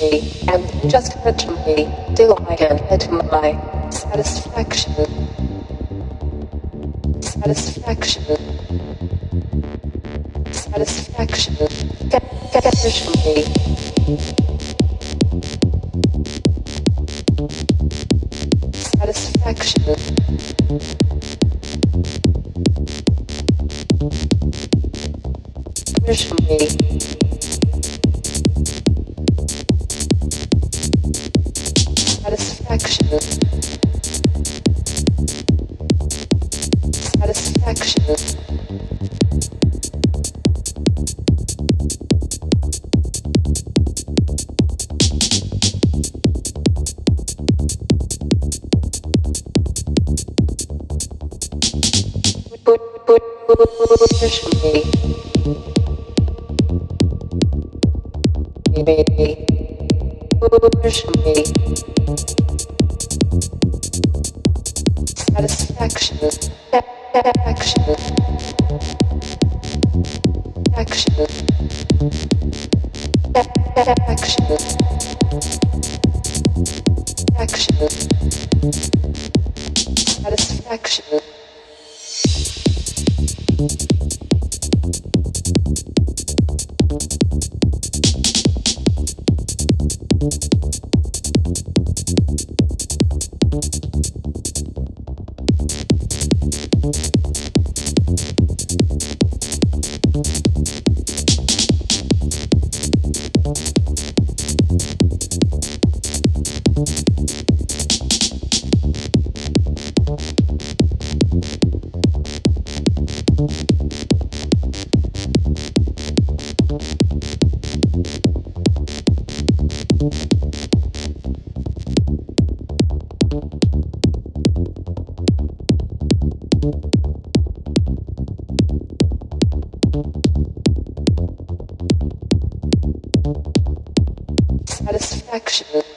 me, and just till I can get my satisfaction. Satisfaction. Satisfaction. Me. Satisfaction. Push Satisfaction. Action. Action. Action. Satisfaction. Satisfaction.